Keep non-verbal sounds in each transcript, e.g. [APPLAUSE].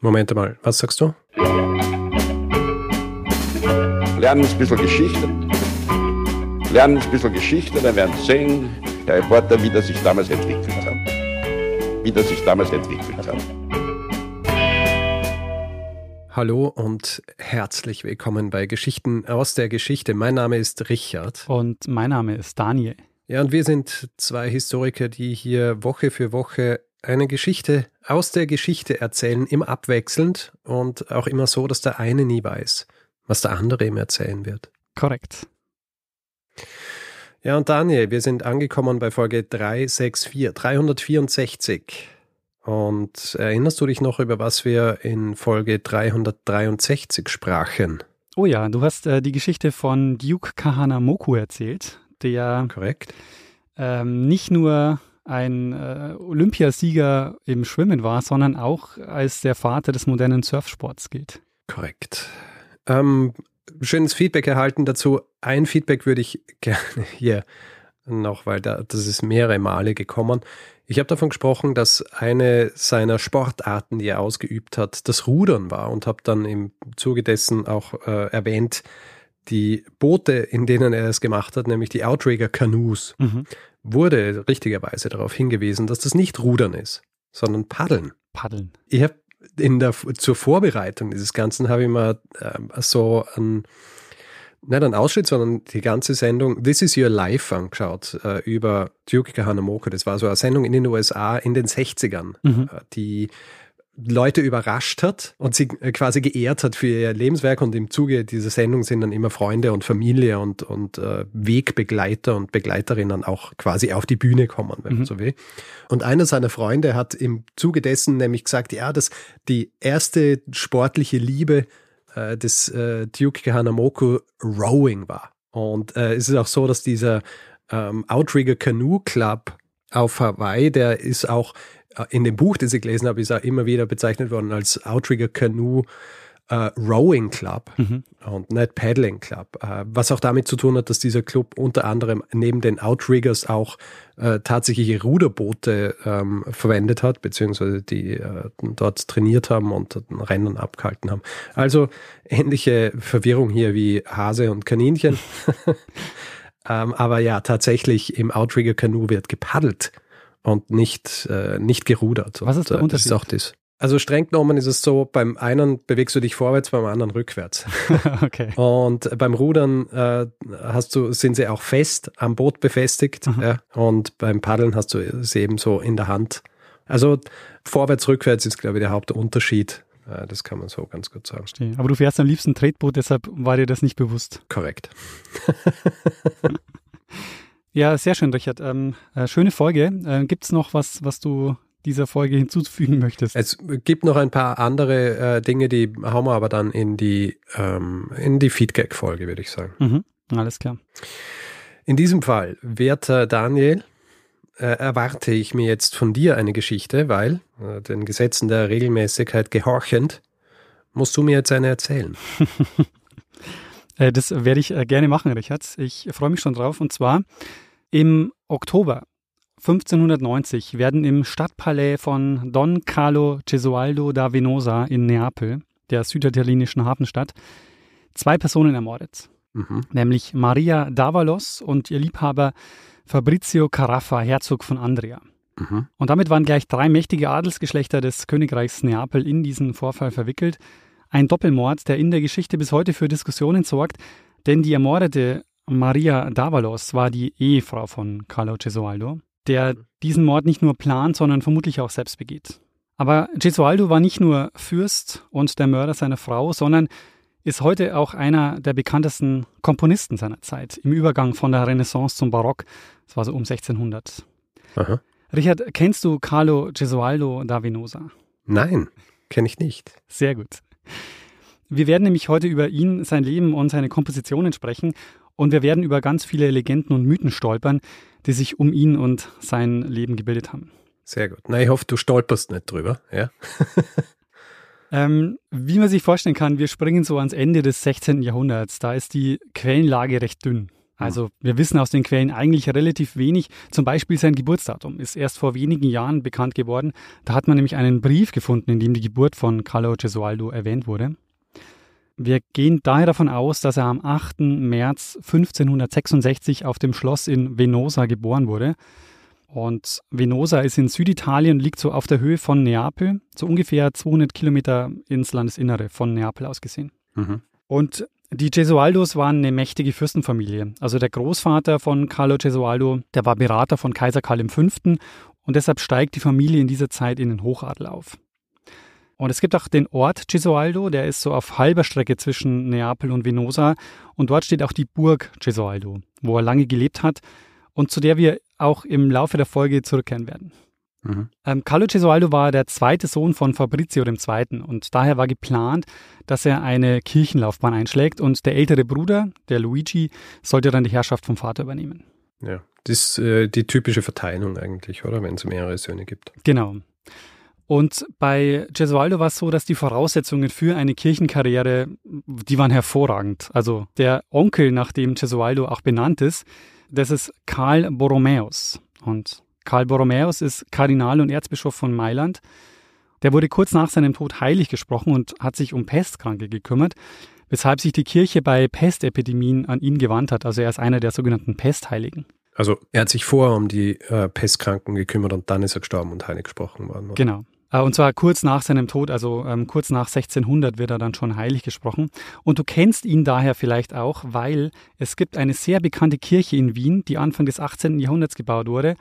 Moment mal, was sagst du? Lernen ein bisschen Geschichte. Lernen ein bisschen Geschichte, dann werden Sie sehen, Herr Reporter, wie das sich damals entwickelt hat. Wie das sich damals entwickelt hat. Hallo und herzlich willkommen bei Geschichten aus der Geschichte. Mein Name ist Richard. Und mein Name ist Daniel. Ja, und wir sind zwei Historiker, die hier Woche für Woche eine Geschichte aus der Geschichte erzählen, immer abwechselnd und auch immer so, dass der eine nie weiß, was der andere ihm erzählen wird. Korrekt. Ja, und Daniel, wir sind angekommen bei Folge 364, 364. Und erinnerst du dich noch, über was wir in Folge 363 sprachen? Oh ja, du hast äh, die Geschichte von Duke Kahanamoku erzählt, der Korrekt. Ähm, nicht nur ein äh, Olympiasieger im Schwimmen war, sondern auch als der Vater des modernen Surfsports gilt. Korrekt. Ähm, schönes Feedback erhalten dazu. Ein Feedback würde ich [LAUGHS] gerne hier noch, weil da, das ist mehrere Male gekommen. Ich habe davon gesprochen, dass eine seiner Sportarten, die er ausgeübt hat, das Rudern war und habe dann im Zuge dessen auch äh, erwähnt, die Boote, in denen er es gemacht hat, nämlich die Outrigger Canoes, mhm. Wurde richtigerweise darauf hingewiesen, dass das nicht Rudern ist, sondern Paddeln. Paddeln. Ich habe in der zur Vorbereitung dieses Ganzen habe ich mal äh, so ein nicht ein Ausschnitt, sondern die ganze Sendung This is Your Life angeschaut äh, über Duke Kahanamoku. Das war so eine Sendung in den USA in den 60ern, mhm. äh, die Leute überrascht hat und sie äh, quasi geehrt hat für ihr Lebenswerk. Und im Zuge dieser Sendung sind dann immer Freunde und Familie und, und äh, Wegbegleiter und Begleiterinnen auch quasi auf die Bühne kommen, wenn mhm. man so will. Und einer seiner Freunde hat im Zuge dessen nämlich gesagt, ja, dass die erste sportliche Liebe äh, des äh, Duke Hanamoku Rowing war. Und äh, es ist auch so, dass dieser ähm, Outrigger Canoe Club auf Hawaii, der ist auch in dem Buch, das ich gelesen habe, ist er immer wieder bezeichnet worden als Outrigger Canoe äh, Rowing Club mhm. und nicht Paddling Club. Äh, was auch damit zu tun hat, dass dieser Club unter anderem neben den Outriggers auch äh, tatsächliche Ruderboote ähm, verwendet hat, beziehungsweise die dort trainiert haben und Rennen abgehalten haben. Also ähnliche Verwirrung hier wie Hase und Kaninchen. [LAUGHS] [LAUGHS] ähm, aber ja, tatsächlich im Outrigger Canoe wird gepaddelt und nicht, äh, nicht gerudert. Was ist der Unterschied? Das ist auch das. Also streng genommen ist es so, beim einen bewegst du dich vorwärts, beim anderen rückwärts. [LAUGHS] okay. Und beim Rudern äh, hast du, sind sie auch fest am Boot befestigt mhm. ja, und beim Paddeln hast du sie eben so in der Hand. Also vorwärts, rückwärts ist, glaube ich, der Hauptunterschied. Äh, das kann man so ganz gut sagen. Verstehe. Aber du fährst am liebsten Tretboot, deshalb war dir das nicht bewusst. Korrekt. [LAUGHS] Ja, sehr schön, Richard. Ähm, äh, schöne Folge. Äh, Gibt es noch was, was du dieser Folge hinzufügen möchtest? Es gibt noch ein paar andere äh, Dinge, die hauen wir aber dann in die, ähm, in die Feedback-Folge, würde ich sagen. Mhm, alles klar. In diesem Fall, werter Daniel, äh, erwarte ich mir jetzt von dir eine Geschichte, weil äh, den Gesetzen der Regelmäßigkeit gehorchend, musst du mir jetzt eine erzählen. [LAUGHS] Äh, das werde ich gerne machen, Richard. Ich freue mich schon drauf. Und zwar im Oktober 1590 werden im Stadtpalais von Don Carlo Gesualdo da Venosa in Neapel, der süditalienischen Hafenstadt, zwei Personen ermordet. Mhm. Nämlich Maria Davalos und ihr Liebhaber Fabrizio Caraffa, Herzog von Andria. Mhm. Und damit waren gleich drei mächtige Adelsgeschlechter des Königreichs Neapel in diesen Vorfall verwickelt. Ein Doppelmord, der in der Geschichte bis heute für Diskussionen sorgt, denn die ermordete Maria Davalos war die Ehefrau von Carlo Gesualdo, der diesen Mord nicht nur plant, sondern vermutlich auch selbst begeht. Aber Gesualdo war nicht nur Fürst und der Mörder seiner Frau, sondern ist heute auch einer der bekanntesten Komponisten seiner Zeit, im Übergang von der Renaissance zum Barock. Das war so um 1600. Aha. Richard, kennst du Carlo Gesualdo da Venosa? Nein, kenne ich nicht. Sehr gut. Wir werden nämlich heute über ihn, sein Leben und seine Kompositionen sprechen und wir werden über ganz viele Legenden und Mythen stolpern, die sich um ihn und sein Leben gebildet haben. Sehr gut. Na, ich hoffe, du stolperst nicht drüber, ja? [LAUGHS] [LAUGHS] ähm, wie man sich vorstellen kann, wir springen so ans Ende des 16. Jahrhunderts. Da ist die Quellenlage recht dünn. Also wir wissen aus den Quellen eigentlich relativ wenig. Zum Beispiel sein Geburtsdatum ist erst vor wenigen Jahren bekannt geworden. Da hat man nämlich einen Brief gefunden, in dem die Geburt von Carlo Gesualdo erwähnt wurde. Wir gehen daher davon aus, dass er am 8. März 1566 auf dem Schloss in Venosa geboren wurde. Und Venosa ist in Süditalien, liegt so auf der Höhe von Neapel, so ungefähr 200 Kilometer ins Landesinnere von Neapel aus gesehen. Mhm. Und die Gesualdos waren eine mächtige Fürstenfamilie. Also der Großvater von Carlo Gesualdo, der war Berater von Kaiser Karl V. Und deshalb steigt die Familie in dieser Zeit in den Hochadel auf. Und es gibt auch den Ort Gesualdo, der ist so auf halber Strecke zwischen Neapel und Venosa. Und dort steht auch die Burg Gesualdo, wo er lange gelebt hat und zu der wir auch im Laufe der Folge zurückkehren werden. Mhm. Ähm, Carlo Gesualdo war der zweite Sohn von Fabrizio II. und daher war geplant, dass er eine Kirchenlaufbahn einschlägt und der ältere Bruder, der Luigi, sollte dann die Herrschaft vom Vater übernehmen. Ja, das ist äh, die typische Verteilung eigentlich, oder? Wenn es mehrere Söhne gibt. Genau. Und bei Gesualdo war es so, dass die Voraussetzungen für eine Kirchenkarriere, die waren hervorragend. Also der Onkel, nach dem Gesualdo auch benannt ist, das ist Karl Borromäus. Und Karl Borromäus ist Kardinal und Erzbischof von Mailand. Der wurde kurz nach seinem Tod heilig gesprochen und hat sich um Pestkranke gekümmert, weshalb sich die Kirche bei Pestepidemien an ihn gewandt hat. Also er ist einer der sogenannten Pestheiligen. Also er hat sich vorher um die äh, Pestkranken gekümmert und dann ist er gestorben und heilig gesprochen worden. Oder? Genau. Äh, Und zwar kurz nach seinem Tod, also ähm, kurz nach 1600 wird er dann schon heilig gesprochen. Und du kennst ihn daher vielleicht auch, weil es gibt eine sehr bekannte Kirche in Wien, die Anfang des 18. Jahrhunderts gebaut wurde,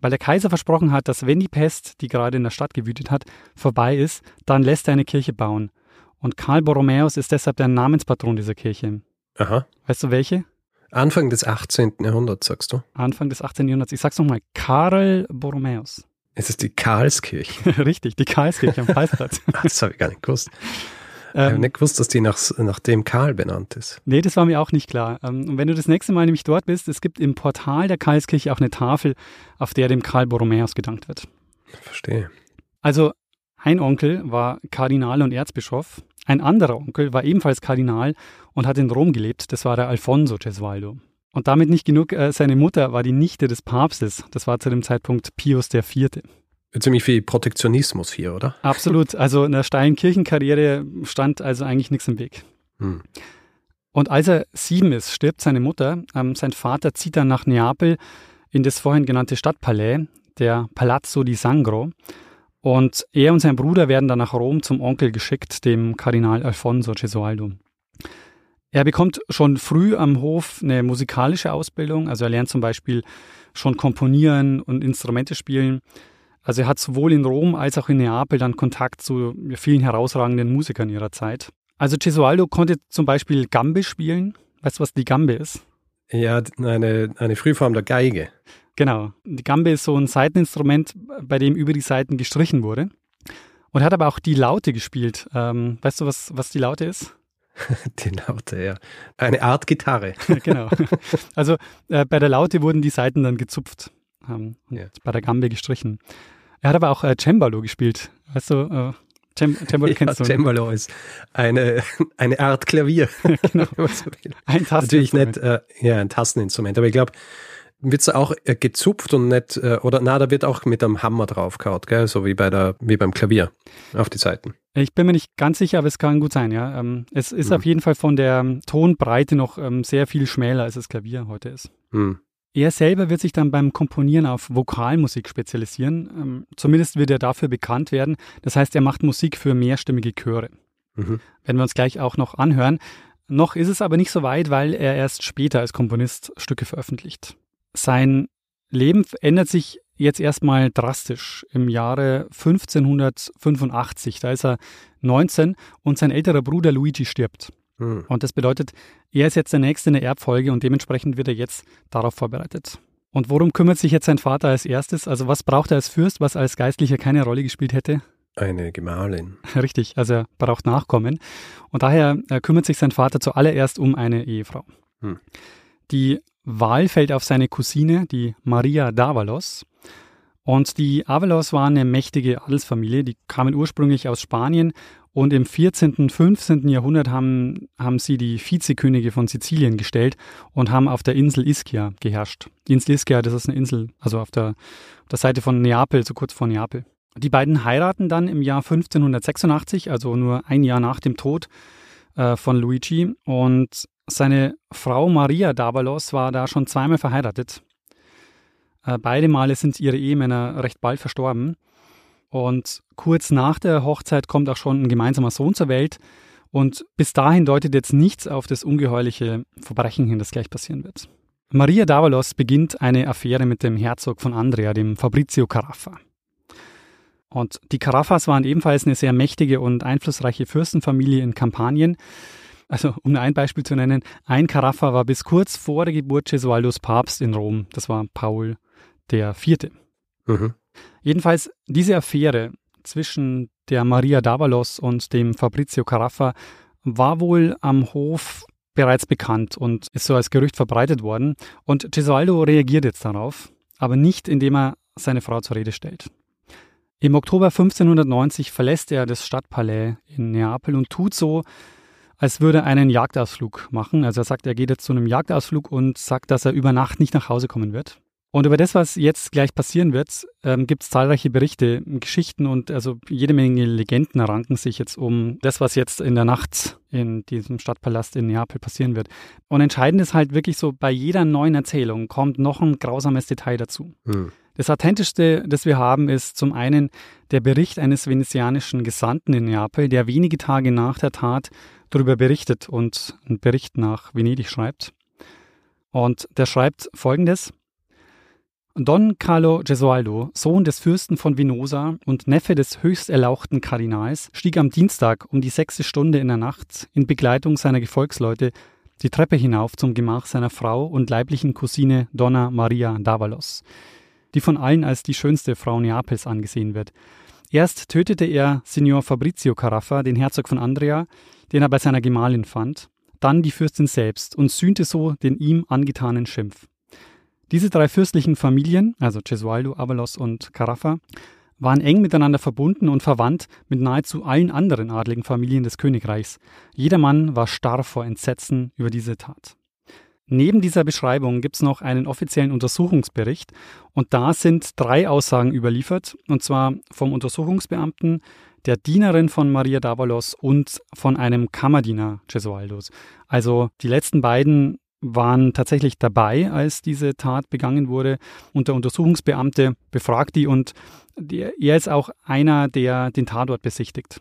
weil der Kaiser versprochen hat, dass wenn die Pest, die gerade in der Stadt gewütet hat, vorbei ist, dann lässt er eine Kirche bauen. Und Karl Borromäus ist deshalb der Namenspatron dieser Kirche. Aha. Weißt du welche? Anfang des 18. Jahrhunderts, sagst du? Anfang des 18. Jahrhunderts. Ich sag's nochmal, Karl Borromäus. Es ist die Karlskirche. [LAUGHS] Richtig, die Karlskirche am Preisplatz. [LAUGHS] Das habe ich gar nicht gewusst. ich habe ähm, nicht gewusst, dass die nach, nach dem Karl benannt ist. Nee, das war mir auch nicht klar. Ähm, Und wenn du das nächste Mal nämlich dort bist, es gibt im Portal der Karlskirche auch eine Tafel, auf der dem Karl Borromäus gedankt wird. Verstehe. Also ein Onkel war Kardinal und Erzbischof, ein anderer Onkel war ebenfalls Kardinal und hat in Rom gelebt, das war der Alfonso Gesualdo. Und damit nicht genug, äh, seine Mutter war die Nichte des Papstes, das war zu dem Zeitpunkt Pius IV. Ziemlich viel Protektionismus hier, oder? [LAUGHS] Absolut, also einer steilen Kirchenkarriere stand also eigentlich nichts im Weg. Hm. Und als er sieben ist, stirbt seine Mutter. Ähm, sein Vater zieht dann nach Neapel in das vorhin genannte Stadtpalais, der Palazzo di Sangro. Und er und sein Bruder werden dann nach Rom zum Onkel geschickt, dem Kardinal Alfonso Gesualdo. Er bekommt schon früh am Hof eine musikalische Ausbildung. Also er lernt zum Beispiel schon komponieren und Instrumente spielen. Also er hat sowohl in Rom als auch in Neapel dann Kontakt zu vielen herausragenden Musikern ihrer Zeit. Also Gesualdo konnte zum Beispiel Gambe spielen. Weißt du, was die Gambe ist? Ja, eine, eine Frühform der Geige. Genau. Die Gambe ist so ein Saiteninstrument, bei dem über die Saiten gestrichen wurde. Und er hat aber auch die Laute gespielt. Ähm, weißt du, was, was die Laute ist? [LAUGHS] Die Laute, ja. Eine Art Gitarre. [LAUGHS] genau. Also äh, bei der Laute wurden die Saiten dann gezupft ähm, Ja. bei der Gambe gestrichen. Er hat aber auch äh, Cembalo gespielt. Weißt du, äh, Cem Cembalo Ja, kennst du? Cembalo ist eine, [LAUGHS] eine Art Klavier. Genau. so. Ein Natürlich Tasteninstrument. nicht, äh, ja, ein Tasteninstrument, aber ich glaube, wird es auch äh, gezupft und nicht, äh, oder na, da wird auch mit einem Hammer draufgehauen, gell? so wie bei der, wie beim Klavier auf die Seiten. Ich bin mir nicht ganz sicher, aber es kann gut sein, ja. Ähm, es ist Mhm. auf jeden Fall von der ähm, Tonbreite noch ähm, sehr viel schmäler, als das Klavier heute ist. Hm. Er selber wird sich dann beim Komponieren auf Vokalmusik spezialisieren. Zumindest wird er dafür bekannt werden. Das heißt, er macht Musik für mehrstimmige Chöre. Mhm. Werden wir uns gleich auch noch anhören. Noch ist es aber nicht so weit, weil er erst später als Komponist Stücke veröffentlicht. Sein Leben ändert sich jetzt erstmal drastisch im Jahre 1585. Da ist er 19 und sein älterer Bruder Luigi stirbt. Hm. Und das bedeutet, er ist jetzt der Nächste in der Erbfolge und dementsprechend wird er jetzt darauf vorbereitet. Und worum kümmert sich jetzt sein Vater als erstes? Also was braucht er als Fürst, was als Geistlicher keine Rolle gespielt hätte? Eine Gemahlin. [LAUGHS] Richtig, also er braucht Nachkommen. Und daher äh, kümmert sich sein Vater zuallererst um eine Ehefrau. Hm. Die Wahl fällt auf seine Cousine, die Maria d'Avalos. Und die Avalos waren eine mächtige Adelsfamilie, die kamen ursprünglich aus Spanien Und im 14., und 15. Jahrhundert haben, haben sie die Vizekönige von Sizilien gestellt und haben auf der Insel Ischia geherrscht. Die Insel Ischia, das ist eine Insel, also auf der, auf der Seite von Neapel, so kurz vor Neapel. Die beiden heiraten dann im Jahr 1586, also nur ein Jahr nach dem Tod äh, von Luigi. Und seine Frau Maria Davalos war da schon zweimal verheiratet. Äh, beide Male sind ihre Ehemänner recht bald verstorben. Und kurz nach der Hochzeit kommt auch schon ein gemeinsamer Sohn zur Welt. Und bis dahin deutet jetzt nichts auf das ungeheuerliche Verbrechen hin, das gleich passieren wird. Maria Davalos beginnt eine Affäre mit dem Herzog von Andrea, dem Fabrizio Caraffa. Und die Caraffas waren ebenfalls eine sehr mächtige und einflussreiche Fürstenfamilie in Kampanien. Also, um nur ein Beispiel zu nennen, ein Caraffa war bis kurz vor der Geburt Gesualdos Papst in Rom. Das war Paul der Vierte. Mhm. Jedenfalls diese Affäre zwischen der Maria Davalos und dem Fabrizio Caraffa war wohl am Hof bereits bekannt und ist so als Gerücht verbreitet worden. Und Gesualdo reagiert jetzt darauf, aber nicht indem er seine Frau zur Rede stellt. Im Oktober 1590 verlässt er das Stadtpalais in Neapel und tut so, als würde einen Jagdausflug machen. Also er sagt, er geht jetzt zu einem Jagdausflug und sagt, dass er über Nacht nicht nach Hause kommen wird. Und über das, was jetzt gleich passieren wird, ähm, gibt es zahlreiche Berichte, Geschichten und also jede Menge Legenden ranken sich jetzt um das, was jetzt in der Nacht in diesem Stadtpalast in Neapel passieren wird. Und entscheidend ist halt wirklich so, bei jeder neuen Erzählung kommt noch ein grausames Detail dazu. Hm. Das Authentischste, das wir haben, ist zum einen der Bericht eines venezianischen Gesandten in Neapel, der wenige Tage nach der Tat darüber berichtet und einen Bericht nach Venedig schreibt. Und der schreibt folgendes. Don Carlo Gesualdo, Sohn des Fürsten von Venosa und Neffe des höchst erlauchten Kardinals, stieg am Dienstag um die sechste Stunde in der Nacht in Begleitung seiner Gefolgsleute die Treppe hinauf zum Gemach seiner Frau und leiblichen Cousine Donna Maria Davalos, die von allen als die schönste Frau Neapels angesehen wird. Erst tötete er Signor Fabrizio Caraffa, den Herzog von Andrea, den er bei seiner Gemahlin fand, dann die Fürstin selbst und sühnte so den ihm angetanen Schimpf. Diese drei fürstlichen Familien, also Gesualdo, Avalos und Carafa, waren eng miteinander verbunden und verwandt mit nahezu allen anderen adligen Familien des Königreichs. Jeder Mann war starr vor Entsetzen über diese Tat. Neben dieser Beschreibung gibt es noch einen offiziellen Untersuchungsbericht und da sind drei Aussagen überliefert, und zwar vom Untersuchungsbeamten, der Dienerin von Maria Davalos und von einem Kammerdiener Gesualdos. Also die letzten beiden waren tatsächlich dabei, als diese Tat begangen wurde. Und der Untersuchungsbeamte befragt die und er ist auch einer, der den Tatort besichtigt.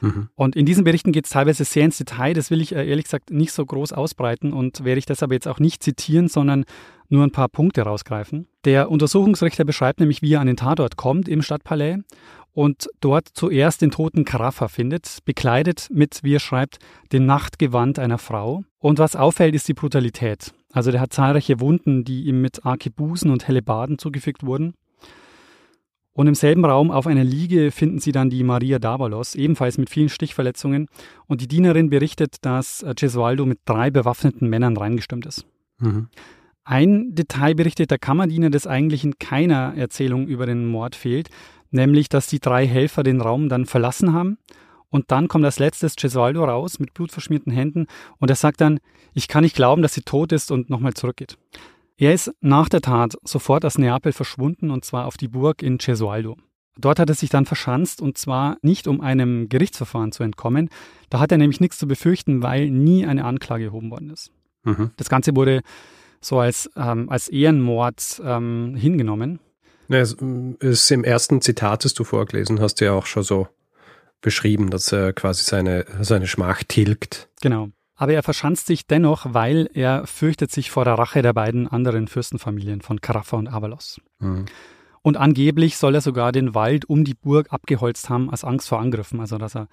Mhm. Und in diesen Berichten geht es teilweise sehr ins Detail. Das will ich äh, ehrlich gesagt nicht so groß ausbreiten und werde ich deshalb jetzt auch nicht zitieren, sondern nur ein paar Punkte rausgreifen. Der Untersuchungsrichter beschreibt nämlich, wie er an den Tatort kommt im Stadtpalais und dort zuerst den toten Karafa findet, bekleidet mit, wie er schreibt, dem Nachtgewand einer Frau. Und was auffällt, ist die Brutalität. Also der hat zahlreiche Wunden, die ihm mit Arkebusen und Hellebarden zugefügt wurden. Und im selben Raum auf einer Liege finden sie dann die Maria Davalos, ebenfalls mit vielen Stichverletzungen. Und die Dienerin berichtet, dass Gesualdo mit drei bewaffneten Männern reingestimmt ist. Mhm. Ein Detail berichtet der Kammerdiener, das eigentlich in keiner Erzählung über den Mord fehlt nämlich dass die drei Helfer den Raum dann verlassen haben und dann kommt als letztes Gesualdo raus mit blutverschmierten Händen und er sagt dann, ich kann nicht glauben, dass sie tot ist und nochmal zurückgeht. Er ist nach der Tat sofort aus Neapel verschwunden und zwar auf die Burg in Gesualdo. Dort hat er sich dann verschanzt und zwar nicht um einem Gerichtsverfahren zu entkommen. Da hat er nämlich nichts zu befürchten, weil nie eine Anklage erhoben worden ist. Mhm. Das Ganze wurde so als, ähm, als Ehrenmord ähm, hingenommen. Ja, es ist im ersten Zitat, das du vorgelesen hast, ja auch schon so beschrieben, dass er quasi seine, seine Schmach tilgt. Genau. Aber er verschanzt sich dennoch, weil er fürchtet sich vor der Rache der beiden anderen Fürstenfamilien von Caraffa und Avalos. Mhm. Und angeblich soll er sogar den Wald um die Burg abgeholzt haben aus Angst vor Angriffen, also dass er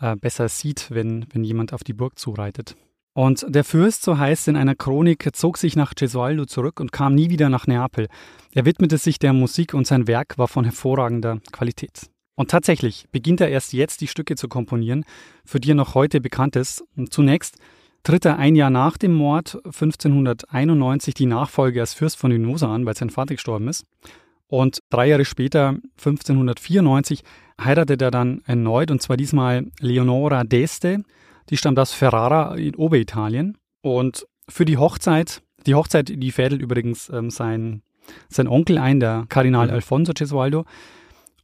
äh, besser sieht, wenn, wenn jemand auf die Burg zureitet. Und der Fürst, so heißt in einer Chronik, zog sich nach Gesualdo zurück und kam nie wieder nach Neapel. Er widmete sich der Musik und sein Werk war von hervorragender Qualität. Und tatsächlich beginnt er erst jetzt die Stücke zu komponieren, für die er noch heute bekannt ist. Und zunächst tritt er ein Jahr nach dem Mord 1591 die Nachfolge als Fürst von Venosa an, weil sein Vater gestorben ist. Und drei Jahre später, 1594, heiratet er dann erneut und zwar diesmal Leonora d'Este. Die stammt aus Ferrara in Oberitalien. Und für die Hochzeit, die Hochzeit, die fädelt übrigens ähm, sein, sein Onkel ein, der Kardinal mhm. Alfonso Gesualdo.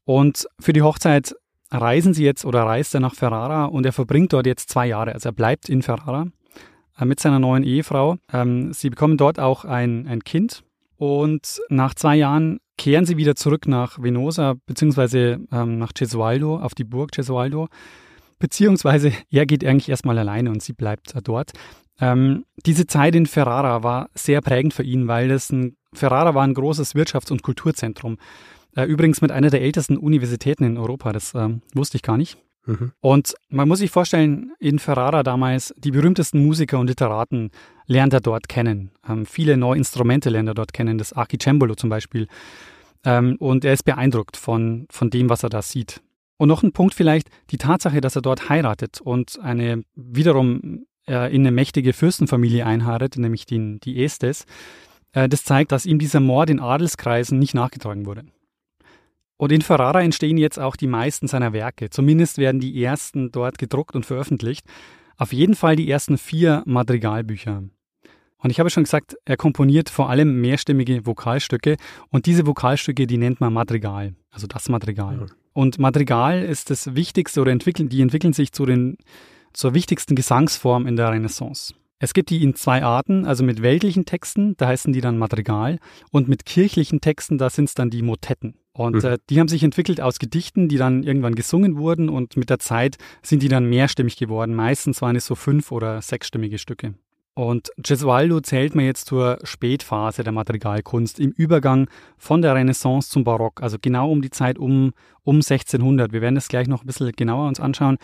Und für die Hochzeit reisen sie jetzt oder reist er nach Ferrara und er verbringt dort jetzt zwei Jahre. Also er bleibt in Ferrara äh, mit seiner neuen Ehefrau. Ähm, sie bekommen dort auch ein, ein Kind und nach zwei Jahren kehren sie wieder zurück nach Venosa beziehungsweise ähm, nach Gesualdo, auf die Burg Gesualdo. Beziehungsweise er geht eigentlich erstmal alleine und sie bleibt äh, dort. Ähm, diese Zeit in Ferrara war sehr prägend für ihn, weil das ein, Ferrara war ein großes Wirtschafts- und Kulturzentrum. Äh, übrigens mit einer der ältesten Universitäten in Europa, das äh, wusste ich gar nicht. Mhm. Und man muss sich vorstellen, in Ferrara damals, die berühmtesten Musiker und Literaten lernt er dort kennen. Ähm, viele neue Instrumente lernt er dort kennen, das Archicembalo zum Beispiel. Ähm, und er ist beeindruckt von, von dem, was er da sieht. Und noch ein Punkt vielleicht, die Tatsache, dass er dort heiratet und eine wiederum äh, in eine mächtige Fürstenfamilie einheiratet, nämlich die, die Estes, äh, das zeigt, dass ihm dieser Mord in Adelskreisen nicht nachgetragen wurde. Und in Ferrara entstehen jetzt auch die meisten seiner Werke. Zumindest werden die ersten dort gedruckt und veröffentlicht. Auf jeden Fall die ersten vier Madrigalbücher. Und ich habe schon gesagt, er komponiert vor allem mehrstimmige Vokalstücke und diese Vokalstücke, die nennt man Madrigal, also das Madrigal. Ja. Und Madrigal ist das Wichtigste oder entwickeln, die entwickeln sich zu den, zur wichtigsten Gesangsform in der Renaissance. Es gibt die in zwei Arten, also mit weltlichen Texten, da heißen die dann Madrigal, und mit kirchlichen Texten, da sind es dann die Motetten. Und mhm. äh, die haben sich entwickelt aus Gedichten, die dann irgendwann gesungen wurden und mit der Zeit sind die dann mehrstimmig geworden. Meistens waren es so fünf- oder sechsstimmige Stücke. Und Gesualdo zählt man jetzt zur Spätphase der Madrigalkunst im Übergang von der Renaissance zum Barock, also genau um die Zeit um, um 1600. Wir werden das gleich noch ein bisschen genauer uns anschauen,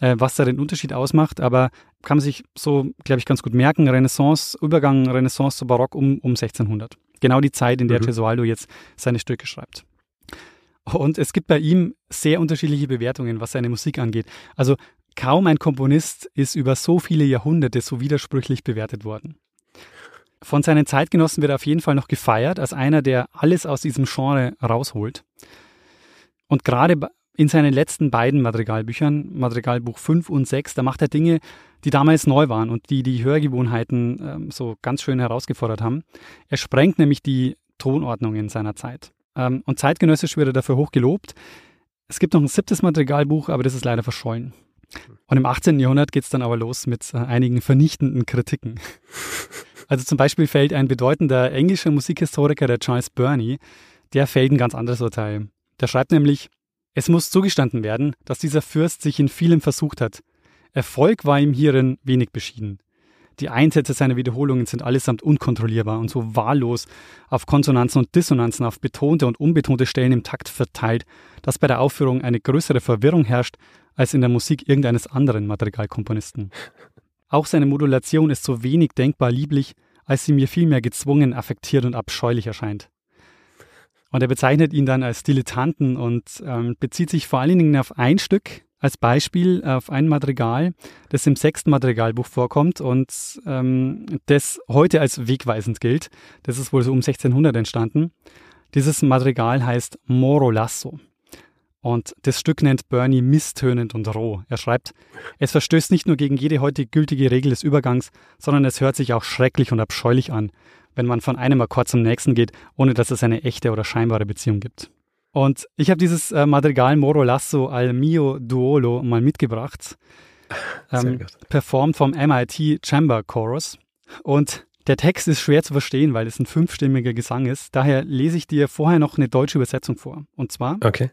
äh, was da den Unterschied ausmacht, aber kann man sich so, glaube ich, ganz gut merken, Renaissance, Übergang Renaissance zu Barock um, um 1600. Genau die Zeit, in der mhm. Gesualdo jetzt seine Stücke schreibt. Und es gibt bei ihm sehr unterschiedliche Bewertungen, was seine Musik angeht. Also kaum ein Komponist ist über so viele Jahrhunderte so widersprüchlich bewertet worden. Von seinen Zeitgenossen wird er auf jeden Fall noch gefeiert als einer, der alles aus diesem Genre rausholt. Und gerade in seinen letzten beiden Madrigalbüchern, Madrigalbuch 5 und 6, da macht er Dinge, die damals neu waren und die die Hörgewohnheiten ähm, so ganz schön herausgefordert haben. Er sprengt nämlich die Tonordnungen seiner Zeit. Ähm, und zeitgenössisch wird er dafür hoch gelobt. Es gibt noch ein siebtes Madrigalbuch, aber das ist leider verschollen. Und im 18. Jahrhundert geht es dann aber los mit äh, einigen vernichtenden Kritiken. [LAUGHS] Also zum Beispiel fällt ein bedeutender englischer Musikhistoriker, der Charles Burney, der fällt ein ganz anderes Urteil. Der schreibt nämlich, es muss zugestanden werden, dass dieser Fürst sich in vielem versucht hat. Erfolg war ihm hierin wenig beschieden. Die Einsätze seiner Wiederholungen sind allesamt unkontrollierbar und so wahllos auf Konsonanzen und Dissonanzen auf betonte und unbetonte Stellen im Takt verteilt, dass bei der Aufführung eine größere Verwirrung herrscht als in der Musik irgendeines anderen Madrigalkomponisten. Auch seine Modulation ist so wenig denkbar lieblich, als sie mir vielmehr gezwungen, affektiert und abscheulich erscheint. Und er bezeichnet ihn dann als Dilettanten und ähm, bezieht sich vor allen Dingen auf ein Stück, als Beispiel auf ein Madrigal, das im sechsten Madrigalbuch vorkommt und ähm, das heute als wegweisend gilt. Das ist wohl so um 1600 entstanden. Dieses Madrigal heißt Moro Lasso. Und das Stück nennt Bernie misstönend und roh. Er schreibt, es verstößt nicht nur gegen jede heute gültige Regel des Übergangs, sondern es hört sich auch schrecklich und abscheulich an, wenn man von einem Akkord zum nächsten geht, ohne dass es eine echte oder scheinbare Beziehung gibt. Und ich habe dieses äh, Madrigal Moro Lasso al mio Duolo mal mitgebracht. [LAUGHS] Ähm, performt vom MIT Chamber Chorus. Und der Text ist schwer zu verstehen, weil es ein fünfstimmiger Gesang ist. Daher lese ich dir vorher noch eine deutsche Übersetzung vor. Und zwar, okay.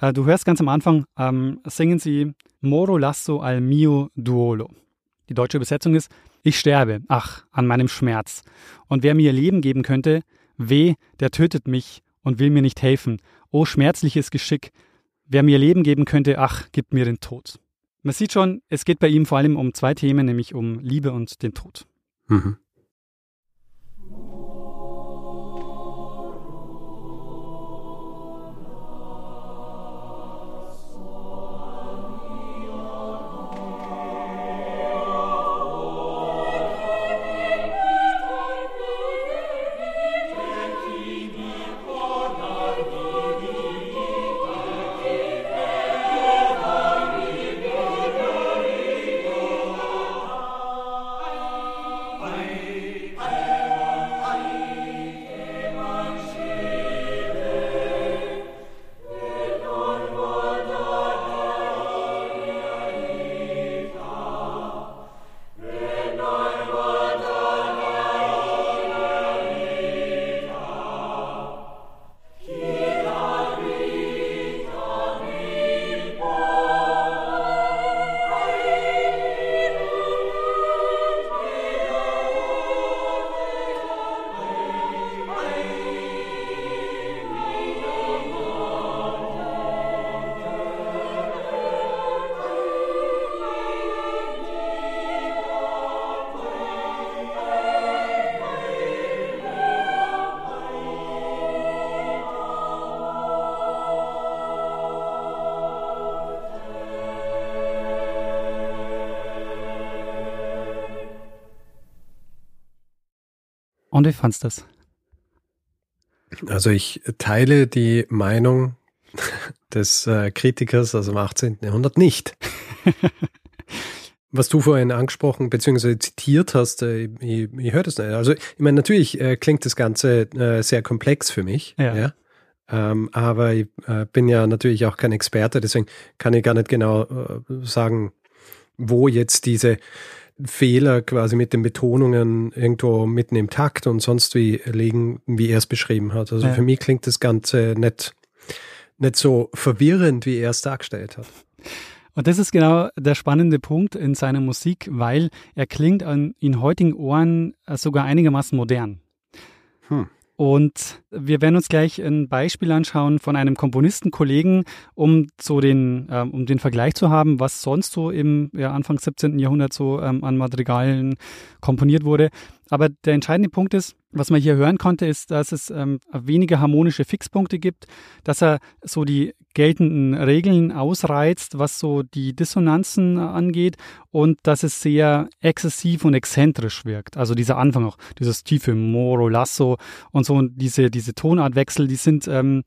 äh, du hörst ganz am Anfang, ähm, singen sie Moro Lasso al mio Duolo. Die deutsche Übersetzung ist, ich sterbe, ach, an meinem Schmerz. Und wer mir Leben geben könnte, weh, der tötet mich und will mir nicht helfen. O schmerzliches Geschick, wer mir Leben geben könnte, ach, gib mir den Tod. Man sieht schon, es geht bei ihm vor allem um zwei Themen, nämlich um Liebe und den Tod. Mhm. Und wie fandest du das? Also ich teile die Meinung [LAUGHS] des äh, Kritikers aus dem 18. Jahrhundert nicht. [LAUGHS] Was du vorhin angesprochen bzw. zitiert hast, äh, ich, ich höre das nicht. Also ich meine, natürlich äh, klingt das Ganze äh, sehr komplex für mich. Ja. ja? Ähm, aber ich äh, bin ja natürlich auch kein Experte, deswegen kann ich gar nicht genau äh, sagen, wo jetzt diese Fehler quasi mit den Betonungen irgendwo mitten im Takt und sonst wie liegen, wie er es beschrieben hat. Also ja. für mich klingt das Ganze nicht, nicht so verwirrend, wie er es dargestellt hat. Und das ist genau der spannende Punkt in seiner Musik, weil er klingt an, in heutigen Ohren sogar einigermaßen modern. Hm. Und wir werden uns gleich ein Beispiel anschauen von einem Komponistenkollegen, um so den, äh, um den Vergleich zu haben, was sonst so im ja, Anfang 17. Jahrhundert so ähm, an Madrigalen komponiert wurde. Aber der entscheidende Punkt ist, was man hier hören konnte, ist, dass es ähm, weniger harmonische Fixpunkte gibt, dass er so die geltenden Regeln ausreizt, was so die Dissonanzen angeht und dass es sehr exzessiv und exzentrisch wirkt. Also dieser Anfang auch, dieses tiefe Moro, Lasso und so und diese, diese Tonartwechsel, die sind, ähm,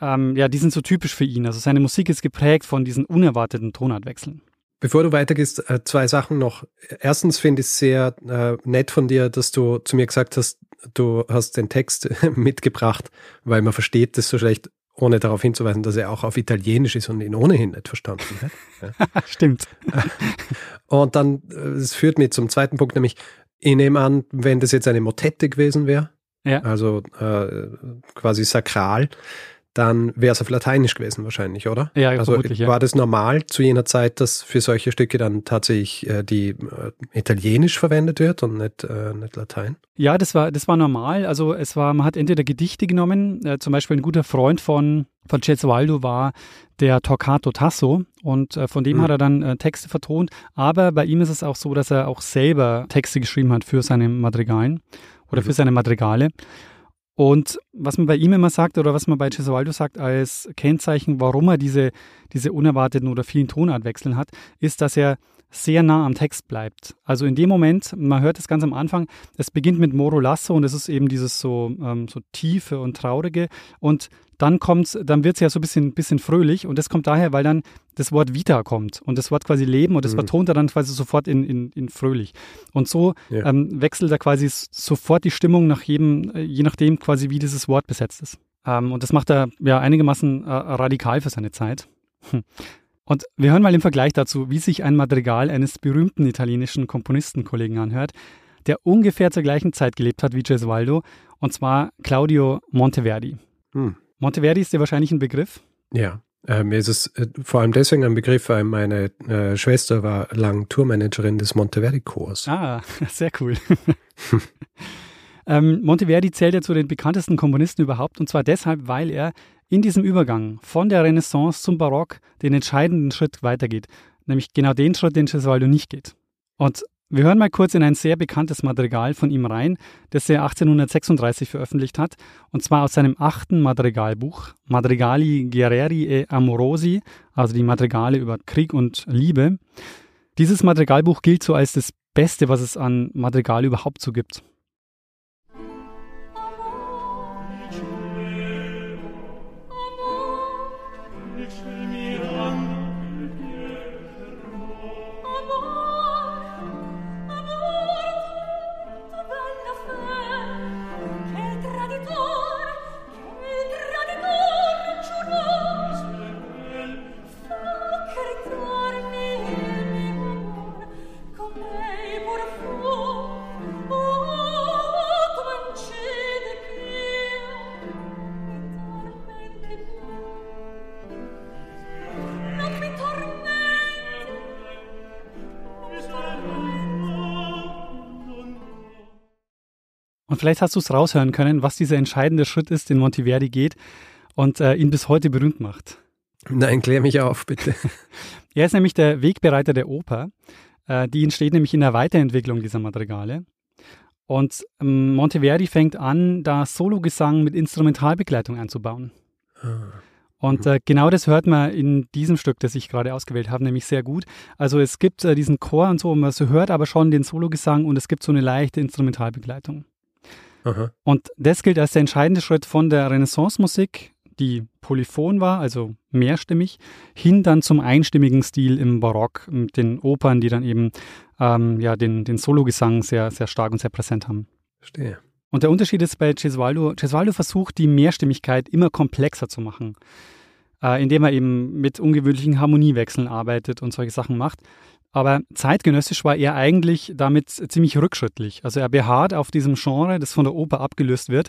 ähm, ja, die sind so typisch für ihn. Also seine Musik ist geprägt von diesen unerwarteten Tonartwechseln. Bevor du weitergehst, äh, zwei Sachen noch. Erstens finde ich es sehr äh, nett von dir, dass du zu mir gesagt hast, du hast den Text [LAUGHS] mitgebracht, weil man versteht das so schlecht, ohne darauf hinzuweisen, dass er auch auf Italienisch ist und ihn ohnehin nicht verstanden hat. Ja. [LAUGHS] Stimmt. [LAUGHS] Und dann, äh, es führt mich zum zweiten Punkt, nämlich, ich nehme an, wenn das jetzt eine Motette gewesen wäre, ja. also äh, quasi sakral, dann wäre es auf Lateinisch gewesen wahrscheinlich, oder? Ja, also vermutlich, ja. war das normal zu jener Zeit, dass für solche Stücke dann tatsächlich äh, die äh, Italienisch verwendet wird und nicht, äh, nicht Latein? Ja, das war, das war normal. Also es war, man hat entweder Gedichte genommen, äh, zum Beispiel ein guter Freund von, von Cesualdo war der Torquato Tasso und äh, von dem mhm. hat er dann äh, Texte vertont. Aber bei ihm ist es auch so, dass er auch selber Texte geschrieben hat für seine Madrigalen oder mhm. für seine Madrigale. Und was man bei ihm immer sagt oder was man bei Gesualdo sagt als Kennzeichen, warum er diese, diese unerwarteten oder vielen Tonartwechseln hat, ist, dass er sehr nah am Text bleibt. Also in dem Moment, man hört es ganz am Anfang, es beginnt mit Moro Lasso und es ist eben dieses so, ähm, so tiefe und traurige und dann kommt's, dann wird es ja so ein bisschen, bisschen fröhlich und das kommt daher, weil dann das Wort Vita kommt und das Wort quasi Leben und das mhm. vertont er dann quasi sofort in, in, in fröhlich. Und so ja. ähm, wechselt er quasi sofort die Stimmung nach jedem, äh, je nachdem quasi, wie dieses Wort besetzt ist. Ähm, und das macht er ja einigermaßen äh, radikal für seine Zeit. Hm. Und wir hören mal im Vergleich dazu, wie sich ein Madrigal eines berühmten italienischen Komponistenkollegen anhört, der ungefähr zur gleichen Zeit gelebt hat wie Gesualdo, und zwar Claudio Monteverdi. Hm. Monteverdi ist dir wahrscheinlich ein Begriff? Ja. Äh, mir ist es äh, vor allem deswegen ein Begriff, weil meine äh, Schwester war lang Tourmanagerin des Monteverdi-Chors. Ah, [LAUGHS] sehr cool. [LAUGHS] ähm, Monteverdi zählt ja zu den bekanntesten Komponisten überhaupt und zwar deshalb, weil er in diesem Übergang von der Renaissance zum Barock den entscheidenden Schritt weitergeht, nämlich genau den Schritt, den Gesualdo nicht geht. Und wir hören mal kurz in ein sehr bekanntes Madrigal von ihm rein, das er 1836 veröffentlicht hat, und zwar aus seinem achten Madrigalbuch, Madrigali Guerrieri e Amorosi, also die Madrigale über Krieg und Liebe. Dieses Madrigalbuch gilt so als das Beste, was es an Madrigal überhaupt so gibt. Und vielleicht hast du es raushören können, was dieser entscheidende Schritt ist, den Monteverdi geht und äh, ihn bis heute berühmt macht. Nein, klär mich auf, bitte. [LAUGHS] er ist nämlich der Wegbereiter der Oper. Äh, die entsteht nämlich in der Weiterentwicklung dieser Madrigale. Und ähm, Monteverdi fängt an, da Sologesang mit Instrumentalbegleitung einzubauen. Ah. Und äh, genau das hört man in diesem Stück, das ich gerade ausgewählt habe, nämlich sehr gut. Also es gibt äh, diesen Chor und so, man hört aber schon den Sologesang und es gibt so eine leichte Instrumentalbegleitung. Aha. Und das gilt als der entscheidende Schritt von der Renaissance-Musik, die polyphon war, also mehrstimmig, hin dann zum einstimmigen Stil im Barock mit den Opern, die dann eben ähm, ja, den, den Sologesang sehr, sehr stark und sehr präsent haben. Verstehe. Und der Unterschied ist bei Gesualdo, Gesualdo versucht, die Mehrstimmigkeit immer komplexer zu machen, äh, indem er eben mit ungewöhnlichen Harmoniewechseln arbeitet und solche Sachen macht. Aber zeitgenössisch war er eigentlich damit ziemlich rückschrittlich. Also er beharrt auf diesem Genre, das von der Oper abgelöst wird.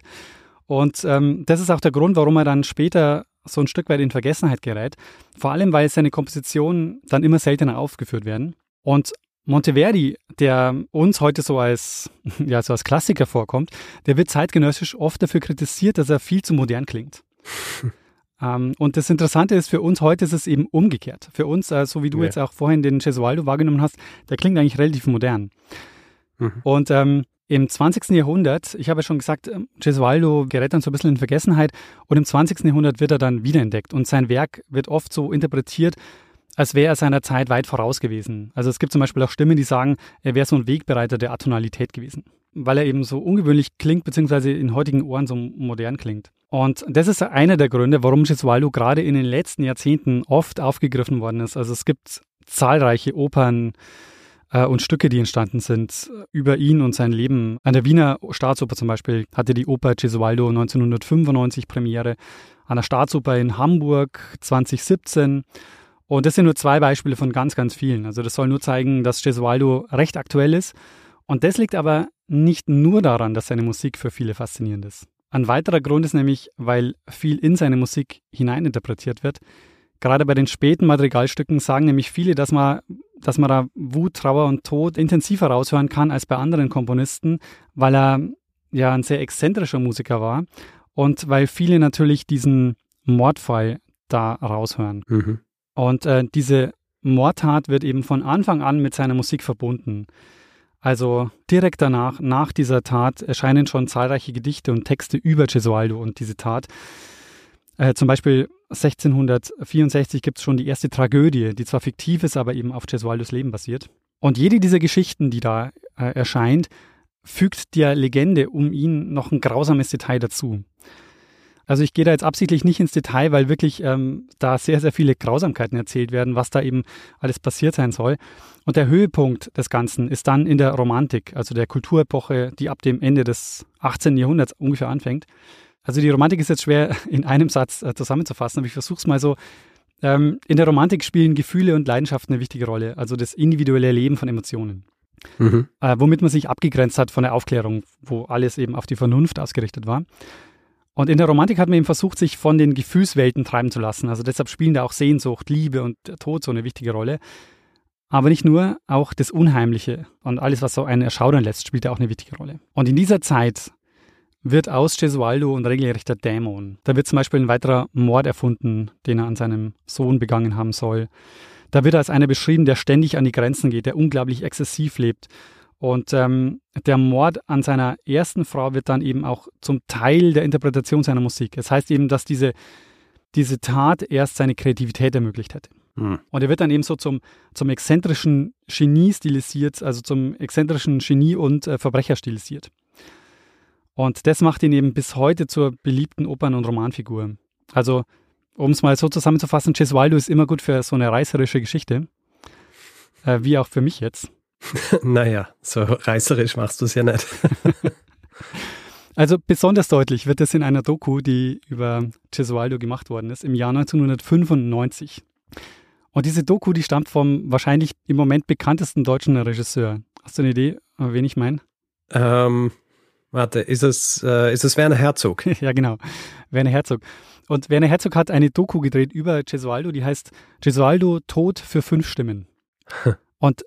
Und ähm, das ist auch der Grund, warum er dann später so ein Stück weit in Vergessenheit gerät. Vor allem, weil seine Kompositionen dann immer seltener aufgeführt werden. Und Monteverdi, der uns heute so als, [LAUGHS] ja, so als Klassiker vorkommt, der wird zeitgenössisch oft dafür kritisiert, dass er viel zu modern klingt. [LAUGHS] ähm, und das Interessante ist, für uns heute ist es eben umgekehrt. Für uns, äh, so wie du ja. jetzt auch vorhin den Gesualdo wahrgenommen hast, der klingt eigentlich relativ modern. Mhm. Und ähm, im 20. Jahrhundert, ich habe ja schon gesagt, ähm, Gesualdo gerät dann so ein bisschen in Vergessenheit und im 20. Jahrhundert wird er dann wiederentdeckt und sein Werk wird oft so interpretiert, als wäre er seiner Zeit weit voraus gewesen. Also es gibt zum Beispiel auch Stimmen, die sagen, er wäre so ein Wegbereiter der Atonalität gewesen, weil er eben so ungewöhnlich klingt, beziehungsweise in heutigen Ohren so modern klingt. Und das ist einer der Gründe, warum Gesualdo gerade in den letzten Jahrzehnten oft aufgegriffen worden ist. Also es gibt zahlreiche Opern äh, und Stücke, die entstanden sind über ihn und sein Leben. An der Wiener Staatsoper zum Beispiel hatte die Oper Gesualdo 1995 Premiere, an der Staatsoper in Hamburg 2017 und das sind nur zwei Beispiele von ganz, ganz vielen. Also das soll nur zeigen, dass Gesualdo recht aktuell ist. Und das liegt aber nicht nur daran, dass seine Musik für viele faszinierend ist. Ein weiterer Grund ist nämlich, weil viel in seine Musik hineininterpretiert wird. Gerade bei den späten Madrigalstücken sagen nämlich viele, dass man, dass man da Wut, Trauer und Tod intensiver raushören kann als bei anderen Komponisten, weil er ja ein sehr exzentrischer Musiker war und weil viele natürlich diesen Mordfall da raushören. Mhm. Und äh, diese Mordtat wird eben von Anfang an mit seiner Musik verbunden. Also direkt danach, nach dieser Tat, erscheinen schon zahlreiche Gedichte und Texte über Gesualdo und diese Tat. Äh, zum Beispiel 1664 gibt es schon die erste Tragödie, die zwar fiktiv ist, aber eben auf Gesualdos Leben basiert. Und jede dieser Geschichten, die da äh, erscheint, fügt der Legende um ihn noch ein grausames Detail dazu. Also ich gehe da jetzt absichtlich nicht ins Detail, weil wirklich ähm, da sehr, sehr viele Grausamkeiten erzählt werden, was da eben alles passiert sein soll. Und der Höhepunkt des Ganzen ist dann in der Romantik, also der Kulturepoche, die ab dem Ende des 18. Jahrhunderts ungefähr anfängt. Also die Romantik ist jetzt schwer [LAUGHS] in einem Satz äh, zusammenzufassen, aber ich versuche es mal so. Ähm, in der Romantik spielen Gefühle und Leidenschaften eine wichtige Rolle, also das individuelle Leben von Emotionen. Mhm. Äh, womit man sich abgegrenzt hat von der Aufklärung, wo alles eben auf die Vernunft ausgerichtet war. Und in der Romantik hat man eben versucht, sich von den Gefühlswelten treiben zu lassen. Also deshalb spielen da auch Sehnsucht, Liebe und Tod so eine wichtige Rolle. Aber nicht nur, auch das Unheimliche und alles, was so einen erschaudern lässt, spielt da auch eine wichtige Rolle. Und in dieser Zeit wird aus Gesualdo ein regelrechter Dämon. Da wird zum Beispiel ein weiterer Mord erfunden, den er an seinem Sohn begangen haben soll. Da wird er als einer beschrieben, der ständig an die Grenzen geht, der unglaublich exzessiv lebt und ähm, der Mord an seiner ersten Frau wird dann eben auch zum Teil der Interpretation seiner Musik. Es das heißt eben, dass diese, diese Tat erst seine Kreativität ermöglicht hätte. Hm. Und er wird dann eben so zum, zum exzentrischen Genie stilisiert, also zum exzentrischen Genie und äh, Verbrecher stilisiert. Und das macht ihn eben bis heute zur beliebten Opern- und Romanfigur. Also, um es mal so zusammenzufassen, Gesualdo ist immer gut für so eine reißerische Geschichte, äh, wie auch für mich jetzt. [LAUGHS] naja, so reißerisch machst du es ja nicht. [LAUGHS] also besonders deutlich wird es in einer Doku, die über Gesualdo gemacht worden ist, im Jahr 1995. Und diese Doku, die stammt vom wahrscheinlich im Moment bekanntesten deutschen Regisseur. Hast du eine Idee, wen ich meine? Ähm, warte, ist es, äh, ist es Werner Herzog? [LAUGHS] ja, genau. Werner Herzog. Und Werner Herzog hat eine Doku gedreht über Gesualdo, die heißt Gesualdo Tod für fünf Stimmen. Und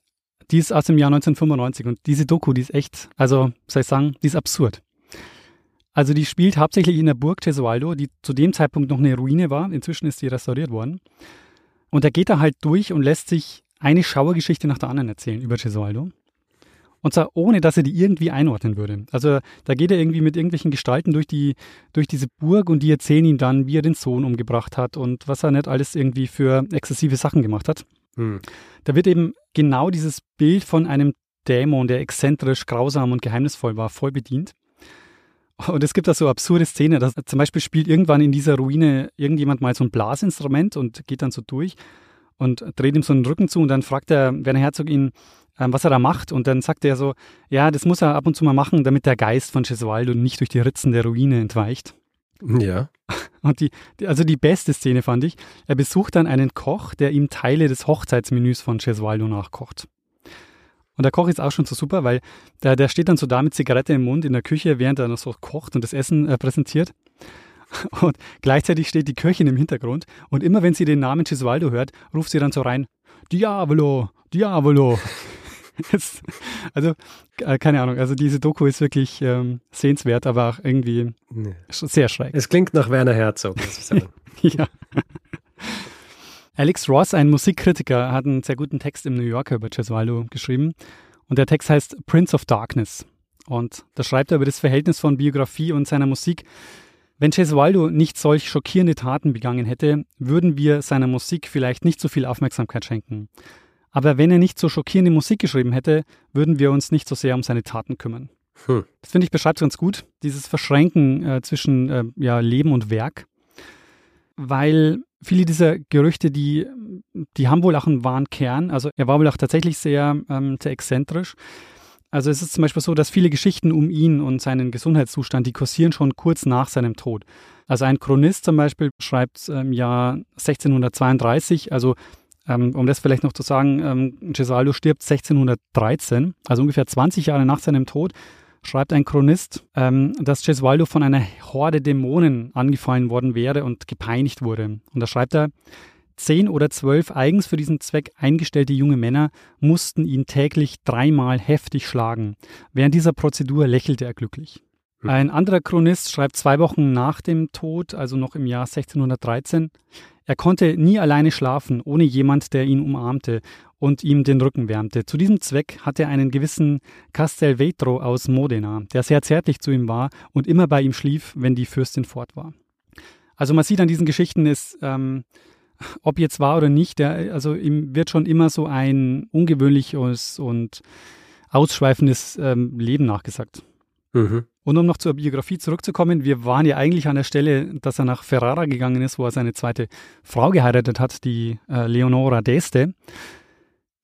die ist aus dem Jahr 1995 und diese Doku, die ist echt, also soll ich sagen, die ist absurd. Also die spielt hauptsächlich in der Burg Gesualdo, die zu dem Zeitpunkt noch eine Ruine war. Inzwischen ist sie restauriert worden. Und er geht da halt durch und lässt sich eine Schauergeschichte nach der anderen erzählen über Gesualdo. Und zwar ohne, dass er die irgendwie einordnen würde. Also da geht er irgendwie mit irgendwelchen Gestalten durch, die, durch diese Burg und die erzählen ihm dann, wie er den Sohn umgebracht hat und was er nicht alles irgendwie für exzessive Sachen gemacht hat. Hm. Da wird eben genau dieses Bild von einem Dämon, der exzentrisch, grausam und geheimnisvoll war, voll bedient. Und es gibt da so absurde Szenen, dass zum Beispiel spielt irgendwann in dieser Ruine irgendjemand mal so ein Blasinstrument und geht dann so durch und dreht ihm so einen Rücken zu und dann fragt der Werner Herzog ihn, ähm, was er da macht und dann sagt er so, ja, das muss er ab und zu mal machen, damit der Geist von Gesualdo nicht durch die Ritzen der Ruine entweicht. Ja. [LAUGHS] Und die, also die beste Szene fand ich, er besucht dann einen Koch, der ihm Teile des Hochzeitsmenüs von Gesualdo nachkocht. Und der Koch ist auch schon so super, weil der, der steht dann so da mit Zigarette im Mund in der Küche, während er noch so kocht und das Essen äh, präsentiert. [LAUGHS] Und gleichzeitig steht die Köchin im Hintergrund und immer wenn sie den Namen Gesualdo hört, ruft sie dann so rein, Diavolo, Diavolo. [LAUGHS] Jetzt, also, äh, keine Ahnung, also diese Doku ist wirklich ähm, sehenswert, aber auch irgendwie nee. sehr schräg. Es klingt nach Werner Herzog, muss ich sagen. [LAUGHS] ja. Alex Ross, ein Musikkritiker, hat einen sehr guten Text im New Yorker über Gesualdo geschrieben. Und der Text heißt Prince of Darkness. Und da schreibt er über das Verhältnis von Biografie und seiner Musik. Wenn Gesualdo nicht solch schockierende Taten begangen hätte, würden wir seiner Musik vielleicht nicht so viel Aufmerksamkeit schenken. Aber wenn er nicht so schockierende Musik geschrieben hätte, würden wir uns nicht so sehr um seine Taten kümmern. Hm. Das finde ich beschreibt es ganz gut, dieses Verschränken äh, zwischen äh, ja, Leben und Werk. Weil viele dieser Gerüchte, die, die haben wohl auch einen wahren Kern. Also er war wohl auch tatsächlich sehr, ähm, sehr exzentrisch. Also es ist zum Beispiel so, dass viele Geschichten um ihn und seinen Gesundheitszustand, die kursieren schon kurz nach seinem Tod. Also ein Chronist zum Beispiel schreibt im Jahr 1632, also ähm, um das vielleicht noch zu sagen, ähm, Gesaldo stirbt 1613, also ungefähr 20 Jahre nach seinem Tod, schreibt ein Chronist, ähm, dass Gesualdo von einer Horde Dämonen angefallen worden wäre und gepeinigt wurde. Und da schreibt er, zehn oder zwölf eigens für diesen Zweck eingestellte junge Männer mussten ihn täglich dreimal heftig schlagen. Während dieser Prozedur lächelte er glücklich. Ein anderer Chronist schreibt zwei Wochen nach dem Tod, also noch im Jahr 1613, er konnte nie alleine schlafen, ohne jemand, der ihn umarmte und ihm den Rücken wärmte. Zu diesem Zweck hatte er einen gewissen Castelvetro aus Modena, der sehr zärtlich zu ihm war und immer bei ihm schlief, wenn die Fürstin fort war. Also man sieht an diesen Geschichten, ist, ähm, ob jetzt wahr oder nicht, der, also ihm wird schon immer so ein ungewöhnliches und ausschweifendes ähm, Leben nachgesagt. Mhm. Und um noch zur Biografie zurückzukommen, wir waren ja eigentlich an der Stelle, dass er nach Ferrara gegangen ist, wo er seine zweite Frau geheiratet hat, die äh, Leonora d'Este.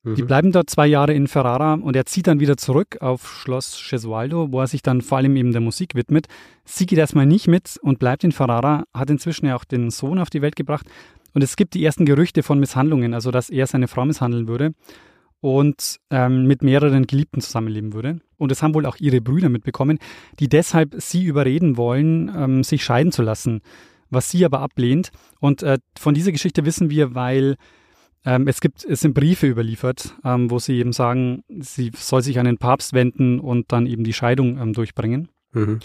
Mhm. Die bleiben dort zwei Jahre in Ferrara und er zieht dann wieder zurück auf Schloss Gesualdo, wo er sich dann vor allem eben der Musik widmet. Sie geht erstmal nicht mit und bleibt in Ferrara, hat inzwischen ja auch den Sohn auf die Welt gebracht. Und es gibt die ersten Gerüchte von Misshandlungen, also dass er seine Frau misshandeln würde und ähm, mit mehreren Geliebten zusammenleben würde. Und das haben wohl auch ihre Brüder mitbekommen, die deshalb sie überreden wollen, ähm, sich scheiden zu lassen, was sie aber ablehnt. Und äh, von dieser Geschichte wissen wir, weil ähm, es gibt, es sind Briefe überliefert, ähm, wo sie eben sagen, sie soll sich an den Papst wenden und dann eben die Scheidung ähm, durchbringen. Mhm.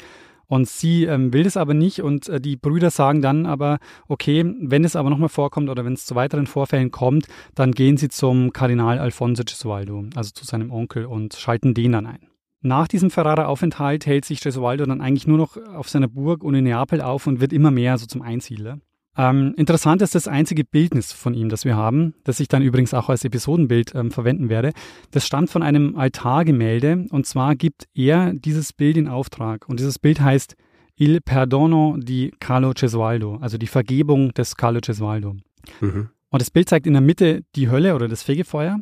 Und sie ähm, will das aber nicht und äh, die Brüder sagen dann aber, okay, wenn es aber nochmal vorkommt oder wenn es zu weiteren Vorfällen kommt, dann gehen sie zum Kardinal Alfonso Gesualdo, also zu seinem Onkel und schalten den dann ein. Nach diesem Ferrara-Aufenthalt hält sich Gesualdo dann eigentlich nur noch auf seiner Burg und in Neapel auf und wird immer mehr so zum Einsiedler. Ähm, interessant ist das einzige Bildnis von ihm, das wir haben, das ich dann übrigens auch als Episodenbild ähm, verwenden werde. Das stammt von einem Altargemälde und zwar gibt er dieses Bild in Auftrag und dieses Bild heißt Il Perdono di Carlo Gesualdo, also die Vergebung des Carlo Gesualdo. Mhm. Und das Bild zeigt in der Mitte die Hölle oder das Fegefeuer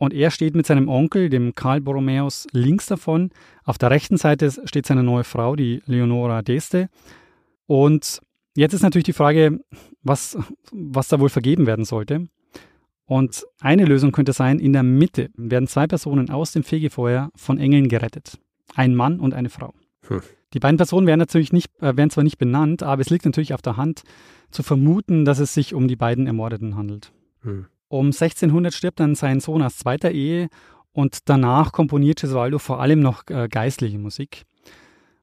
und er steht mit seinem Onkel, dem Karl Borromäus, links davon. Auf der rechten Seite steht seine neue Frau, die Leonora d'Este. Und Jetzt ist natürlich die Frage, was, was da wohl vergeben werden sollte. Und eine Lösung könnte sein, in der Mitte werden zwei Personen aus dem Fegefeuer von Engeln gerettet. Ein Mann und eine Frau. Hm. Die beiden Personen werden natürlich nicht, äh, werden zwar nicht benannt, aber es liegt natürlich auf der Hand zu vermuten, dass es sich um die beiden Ermordeten handelt. Hm. Um 1600 stirbt dann sein Sohn aus zweiter Ehe und danach komponiert Gesualdo vor allem noch äh, geistliche Musik.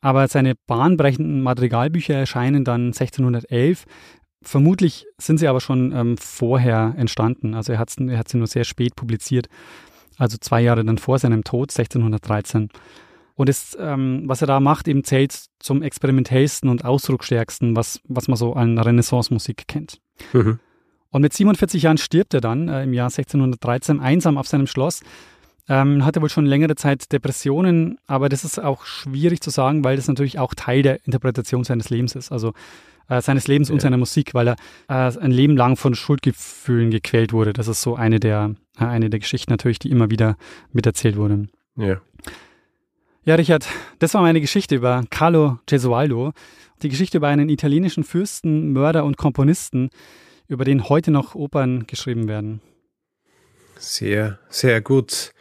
Aber seine bahnbrechenden Madrigalbücher erscheinen dann 1611. Vermutlich sind sie aber schon ähm, vorher entstanden. Also er, er hat sie nur sehr spät publiziert, also zwei Jahre dann vor seinem Tod, 1613. Und das, ähm, was er da macht, eben zählt zum experimentellsten und ausdrucksstärksten, was, was man so an Renaissance-Musik kennt. Mhm. Und mit 47 Jahren stirbt er dann äh, im Jahr 1613 einsam auf seinem Schloss Ähm, hatte wohl schon längere Zeit Depressionen, aber das ist auch schwierig zu sagen, weil das natürlich auch Teil der Interpretation seines Lebens ist. Also äh, seines Lebens ja. und seiner Musik, weil er äh, ein Leben lang von Schuldgefühlen gequält wurde. Das ist so eine der, äh, eine der Geschichten natürlich, die immer wieder miterzählt wurden. Ja. Ja, Richard, das war meine Geschichte über Carlo Gesualdo. Die Geschichte über einen italienischen Fürsten, Mörder und Komponisten, über den heute noch Opern geschrieben werden. Sehr, sehr gut.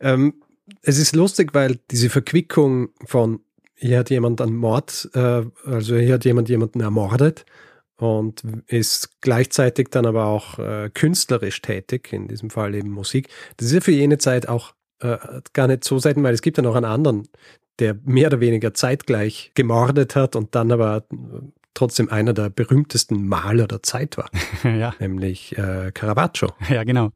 Ähm, es ist lustig, weil diese Verquickung von hier hat jemand einen Mord, äh, also hier hat jemand jemanden ermordet und ist gleichzeitig dann aber auch äh, künstlerisch tätig, in diesem Fall eben Musik. Das ist ja für jene Zeit auch äh, gar nicht so selten, weil es gibt ja noch einen anderen, der mehr oder weniger zeitgleich gemordet hat und dann aber trotzdem einer der berühmtesten Maler der Zeit war, [LAUGHS] ja. nämlich äh, Caravaggio. Ja, genau.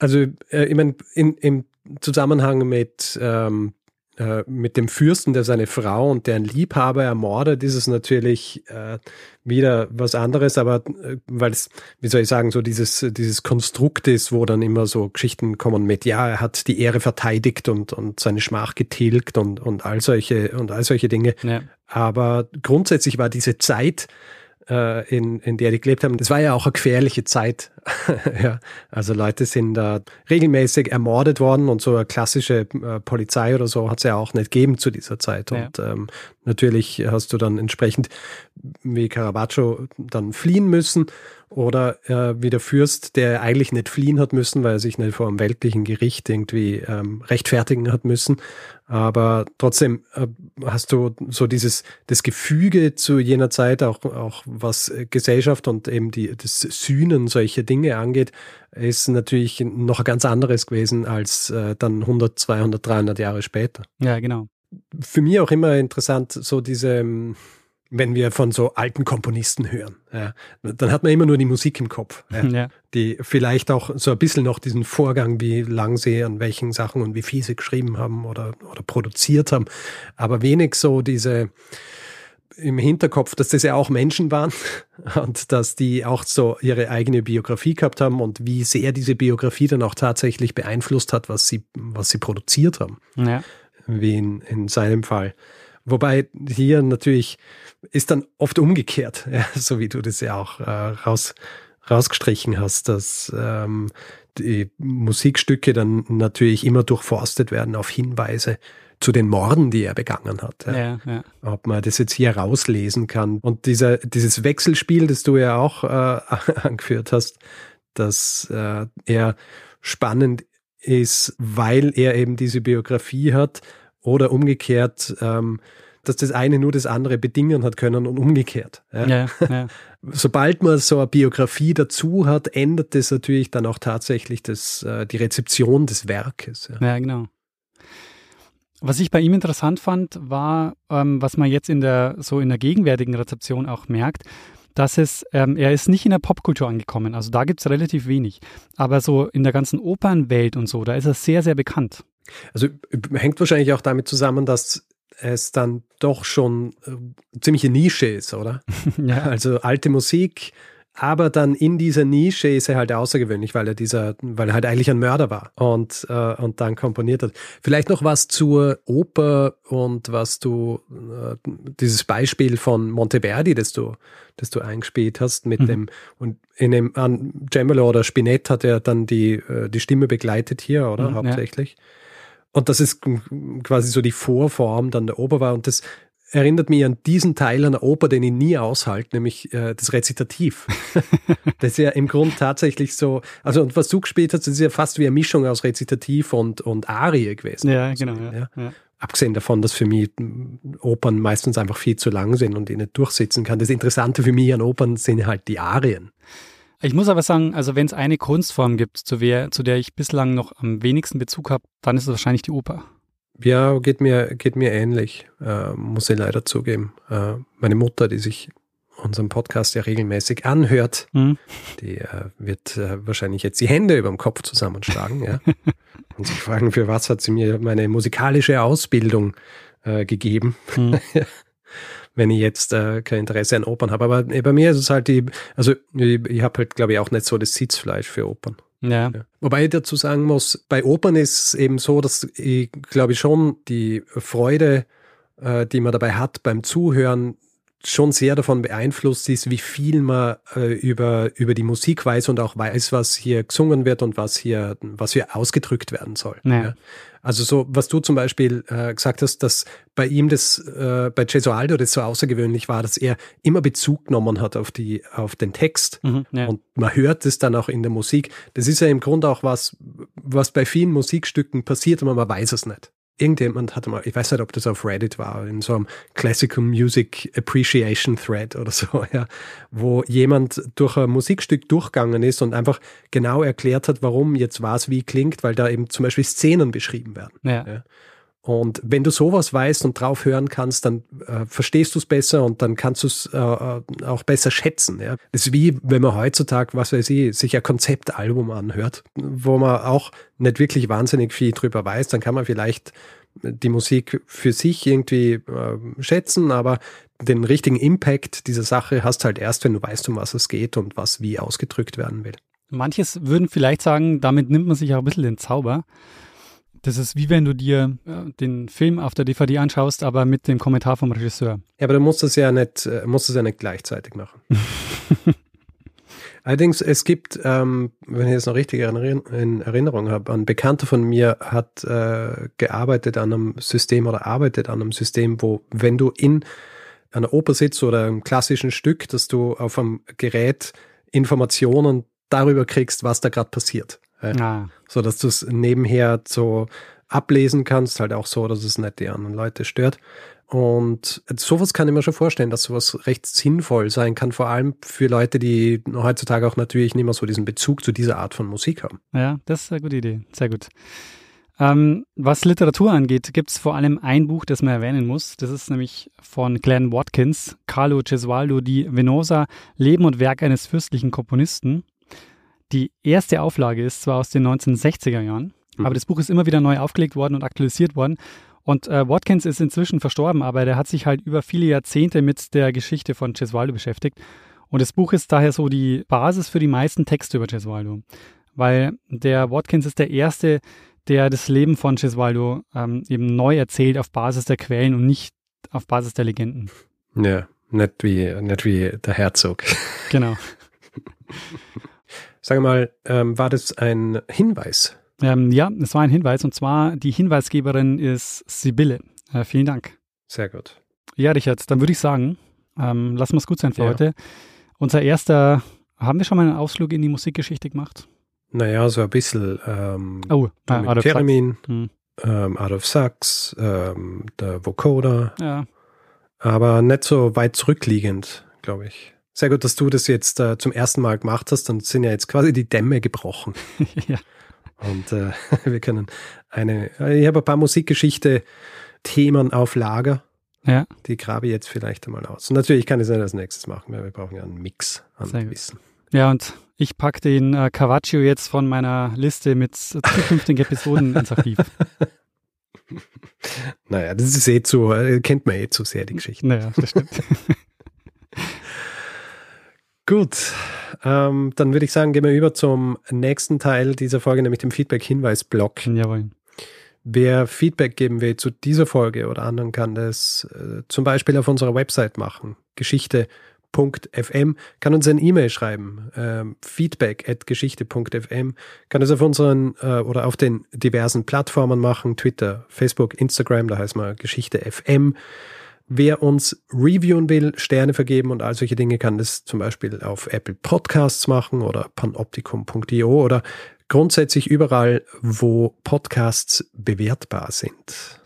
Also äh, ich meine, in, im Zusammenhang mit ähm, äh, mit dem Fürsten, der seine Frau und deren Liebhaber ermordet, ist es natürlich äh, wieder was anderes, aber äh, weil es, wie soll ich sagen, so dieses, dieses Konstrukt ist, wo dann immer so Geschichten kommen mit, ja, er hat die Ehre verteidigt und, und seine Schmach getilgt und, und all solche, und all solche Dinge. Ja. Aber grundsätzlich war diese Zeit, äh, in, in der die gelebt haben. Das war ja auch eine gefährliche Zeit. [LAUGHS] ja, also Leute sind da regelmäßig ermordet worden und so eine klassische äh, Polizei oder so hat es ja auch nicht gegeben zu dieser Zeit. Und ja. ähm, natürlich hast du dann entsprechend wie Caravaggio dann fliehen müssen oder äh, wie der Fürst, der eigentlich nicht fliehen hat müssen, weil er sich nicht vor einem weltlichen Gericht irgendwie ähm, rechtfertigen hat müssen. Aber trotzdem äh, hast du so dieses das Gefüge zu jener Zeit, auch, auch was Gesellschaft und eben die, das Sühnen solcher Dinge angeht, ist natürlich noch ein ganz anderes gewesen als äh, dann 100, 200, 300 Jahre später. Ja, genau. Für mich auch immer interessant, so diese ähm, wenn wir von so alten Komponisten hören. Ja, dann hat man immer nur die Musik im Kopf, ja, ja. die vielleicht auch so ein bisschen noch diesen Vorgang, wie lang sie an welchen Sachen und wie viel sie geschrieben haben oder, oder produziert haben, aber wenig so diese im Hinterkopf, dass das ja auch Menschen waren [LAUGHS] und dass die auch so ihre eigene Biografie gehabt haben und wie sehr diese Biografie dann auch tatsächlich beeinflusst hat, was sie, was sie produziert haben. Wie in, in seinem Fall. Wobei hier natürlich ist dann oft umgekehrt, [LAUGHS] ja, so wie du das ja auch äh, raus, rausgestrichen hast, dass ähm, die Musikstücke dann natürlich immer durchforstet werden auf Hinweise zu den Morden, die er begangen hat. Ja. Ja, ja. Ob man das jetzt hier rauslesen kann. Und dieser, dieses Wechselspiel, das du ja auch äh, [LAUGHS] angeführt hast, dass äh, er spannend ist, weil er eben diese Biografie hat oder umgekehrt, ähm, dass das eine nur das andere bedingen hat können und umgekehrt. Ja? Ja, ja. [LAUGHS] Sobald man so eine Biografie dazu hat, ändert das natürlich dann auch tatsächlich das, äh, die Rezeption des Werkes. Ja. ja, genau. Was ich bei ihm interessant fand, war, ähm, was man jetzt in der so in der gegenwärtigen Rezeption auch merkt, dass es, ähm, er ist nicht in der Popkultur angekommen, also da gibt es relativ wenig. Aber so in der ganzen Opernwelt und so, da ist er sehr, sehr bekannt. Also hängt wahrscheinlich auch damit zusammen, dass es dann doch schon äh, ziemliche Nische ist, oder? [LAUGHS] ja. Also alte Musik, aber dann in dieser Nische ist er halt außergewöhnlich, weil er dieser, weil er halt eigentlich ein Mörder war und, äh, und dann komponiert hat. Vielleicht noch was zur Oper und was du, äh, dieses Beispiel von Monteverdi, das du, das du eingespielt hast mit mhm. dem, und in dem, an Cembalo oder Spinett hat er dann die, äh, die Stimme begleitet hier, oder? Mhm, Hauptsächlich. Ja. Und das ist quasi so die Vorform dann der Oper war. Und das erinnert mich an diesen Teil einer Oper, den ich nie aushalte, nämlich äh, das Rezitativ. [LAUGHS] das ist ja im Grund tatsächlich so, also und was du gespielt hast, das ist ja fast wie eine Mischung aus Rezitativ und, und Arie gewesen. Ja, genau. Ja, ja. Ja. Abgesehen davon, dass für mich Opern meistens einfach viel zu lang sind und ich nicht durchsitzen kann. Das Interessante für mich an Opern sind halt die Arien. Ich muss aber sagen, also wenn es eine Kunstform gibt, zu, wer, zu der ich bislang noch am wenigsten Bezug habe, dann ist es wahrscheinlich die Oper. Ja, geht mir, geht mir ähnlich, äh, muss ich leider zugeben. Äh, meine Mutter, die sich unseren Podcast ja regelmäßig anhört, mhm. die äh, wird äh, wahrscheinlich jetzt die Hände über dem Kopf zusammenschlagen ja? [LAUGHS] und sich fragen, für was hat sie mir meine musikalische Ausbildung äh, gegeben. Mhm. [LAUGHS] wenn ich jetzt äh, kein Interesse an Opern habe. Aber äh, bei mir ist es halt die, also ich, ich habe halt, glaube ich, auch nicht so das Sitzfleisch für Opern. Ja. Ja. Wobei ich dazu sagen muss, bei Opern ist es eben so, dass ich glaube schon die Freude, äh, die man dabei hat beim Zuhören, schon sehr davon beeinflusst ist, wie viel man äh, über, über die Musik weiß und auch weiß, was hier gesungen wird und was hier, was hier ausgedrückt werden soll. Ja. Ja. Also so, was du zum Beispiel äh, gesagt hast, dass bei ihm das, äh, bei Gesualdo das so außergewöhnlich war, dass er immer Bezug genommen hat auf die, auf den Text. Mhm, ja. Und man hört es dann auch in der Musik. Das ist ja im Grunde auch was, was bei vielen Musikstücken passiert, aber man weiß es nicht. Irgendjemand hatte mal, ich weiß nicht, ob das auf Reddit war, in so einem Classical Music Appreciation Thread oder so, [LAUGHS] ja, wo jemand durch ein Musikstück durchgegangen ist und einfach genau erklärt hat, warum jetzt was wie klingt, weil da eben zum Beispiel Szenen beschrieben werden. ja. Ja. Und wenn du sowas weißt und drauf hören kannst, dann äh, verstehst du es besser und dann kannst du es äh, äh, auch besser schätzen. Ja? Ist wie, wenn man heutzutage, was weiß ich, sich ein Konzeptalbum anhört, wo man auch nicht wirklich wahnsinnig viel drüber weiß, dann kann man vielleicht die Musik für sich irgendwie äh, schätzen, aber den richtigen Impact dieser Sache hast halt erst, wenn du weißt, um was es geht und was wie ausgedrückt werden will. Manches würden vielleicht sagen, damit nimmt man sich auch ein bisschen den Zauber. Das ist wie wenn du dir äh, den Film auf der DVD anschaust, aber mit dem Kommentar vom Regisseur. Ja, aber du musst das ja nicht, äh, musst das ja nicht gleichzeitig machen. [LAUGHS] Allerdings, es gibt, ähm, wenn ich jetzt noch richtig in in Erinnerung habe, ein Bekannter von mir hat äh, gearbeitet an einem System oder arbeitet an einem System, wo, wenn du in einer Oper sitzt oder einem klassischen Stück, dass du auf einem Gerät Informationen darüber kriegst, was da gerade passiert. Ja Ah, so dass du es nebenher so ablesen kannst, halt auch so, dass es nicht die anderen Leute stört. Und sowas kann ich mir schon vorstellen, dass sowas recht sinnvoll sein kann, vor allem für Leute, die heutzutage auch natürlich nicht mehr so diesen Bezug zu dieser Art von Musik haben. ja, das ist eine gute Idee. Sehr gut. Ähm, was Literatur angeht, gibt es vor allem ein Buch, das man erwähnen muss. Das ist nämlich von Glenn Watkins, Carlo Gesualdo di Venosa, Leben und Werk eines fürstlichen Komponisten. Die erste Auflage ist zwar aus den 1960er Jahren, Mhm. aber das Buch ist immer wieder neu aufgelegt worden und aktualisiert worden. Und äh, Watkins ist inzwischen verstorben, aber der hat sich halt über viele Jahrzehnte mit der Geschichte von Gesualdo beschäftigt. Und das Buch ist daher so die Basis für die meisten Texte über Gesualdo. Weil der Watkins ist der Erste, der das Leben von Gesualdo ähm, eben neu erzählt auf Basis der Quellen und nicht auf Basis der Legenden. Ja, nicht wie, nicht wie der Herzog. Genau. [LAUGHS] Sag mal, ähm, war das ein Hinweis? Ähm, ja, es war ein Hinweis und zwar die Hinweisgeberin ist Sibylle. Äh, vielen Dank. Sehr gut. Ja, Richard, dann würde ich sagen, ähm, lassen wir es gut sein für Ja. heute. Unser erster, haben wir schon mal einen Ausflug in die Musikgeschichte gemacht? Naja, so ein bisschen ähm, Oh, äh, out of Theremin, Hm. ähm, Out of Sax, ähm, der Vocoder, Ja, aber nicht so weit zurückliegend, glaube ich. Sehr gut, dass du das jetzt äh, zum ersten Mal gemacht hast. Dann sind ja jetzt quasi die Dämme gebrochen. [LAUGHS] ja. Und äh, [LAUGHS] wir können eine, ich habe ein paar Musikgeschichte-Themen auf Lager. Ja. Die grabe ich jetzt vielleicht einmal aus. Und natürlich kann ich es nicht als nächstes machen, weil wir brauchen ja einen Mix an Sehr gut. Wissen. Ja, und ich packe den äh, Carvaccio jetzt von meiner Liste mit zukünftigen [LAUGHS] Episoden ins Archiv. Naja, das ist eh zu, äh, kennt man eh zu sehr, die Geschichte. Naja, das stimmt. Gut, ähm, dann würde ich sagen, gehen wir über zum nächsten Teil dieser Folge, nämlich dem Feedback-Hinweis-Block. Jawohl. Wer Feedback geben will zu dieser Folge oder anderen, kann das äh, zum Beispiel auf unserer Website machen. Geschichte.fm kann uns ein E-Mail schreiben. Ähm, feedback at geschichte.fm kann es auf unseren äh, oder auf den diversen Plattformen machen. Twitter, Facebook, Instagram, da heißt man Geschichte FM. Wer uns reviewen will, Sterne vergeben und all solche Dinge, kann das zum Beispiel auf Apple Podcasts machen oder panoptikum.io oder grundsätzlich überall, wo Podcasts bewertbar sind.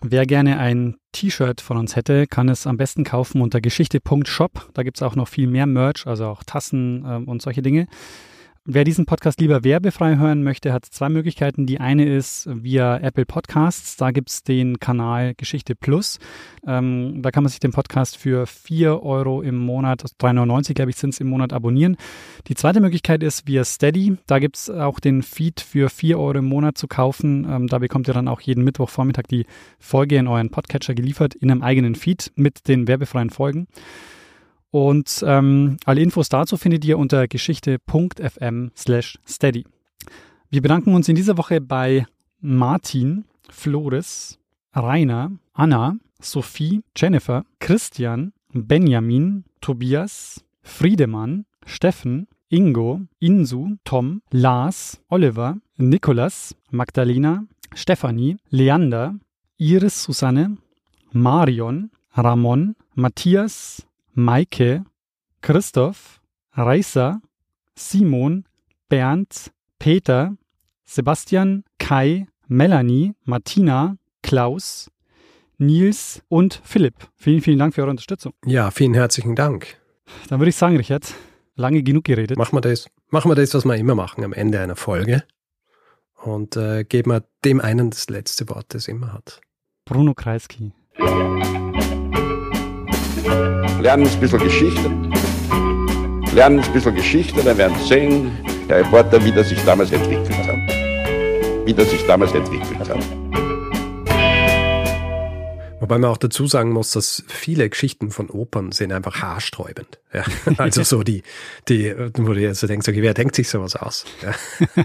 Wer gerne ein T-Shirt von uns hätte, kann es am besten kaufen unter geschichte.shop. Da gibt es auch noch viel mehr Merch, also auch Tassen ähm, und solche Dinge. Wer diesen Podcast lieber werbefrei hören möchte, hat zwei Möglichkeiten. Die eine ist via Apple Podcasts. Da gibt es den Kanal Geschichte Plus. Ähm, da kann man sich den Podcast für 4 Euro im Monat, 3,99 glaube ich sind es im Monat, abonnieren. Die zweite Möglichkeit ist via Steady. Da gibt es auch den Feed für 4 Euro im Monat zu kaufen. Ähm, da bekommt ihr dann auch jeden Mittwochvormittag die Folge in euren Podcatcher geliefert, in einem eigenen Feed mit den werbefreien Folgen. Und ähm, alle Infos dazu findet ihr unter geschichte.fm slash steady. Wir bedanken uns in dieser Woche bei Martin, Flores, Rainer, Anna, Sophie, Jennifer, Christian, Benjamin, Tobias, Friedemann, Steffen, Ingo, Insu, Tom, Lars, Oliver, Nikolas, Magdalena, Stefanie, Leander, Iris Susanne, Marion, Ramon, Matthias, Maike, Christoph, Reisa, Simon, Bernd, Peter, Sebastian, Kai, Melanie, Martina, Klaus, Nils und Philipp. Vielen, vielen Dank für eure Unterstützung. Ja, vielen herzlichen Dank. Dann würde ich sagen, Richard, lange genug geredet. Machen wir das, machen wir das, was wir immer machen am Ende einer Folge. Und äh, geben wir dem einen das letzte Wort, das immer hat. Bruno Kreisky. Lernen ein bisschen Geschichte. Lernen ein bisschen Geschichte, dann werden Sie sehen, der Reporter, wie das sich damals entwickelt hat. Wie das sich damals entwickelt hat. Wobei man auch dazu sagen muss, dass viele Geschichten von Opern sind einfach haarsträubend. Ja, [LAUGHS] also so die, die, wo du jetzt denkst, okay, wer denkt sich sowas aus? Ja. [LAUGHS]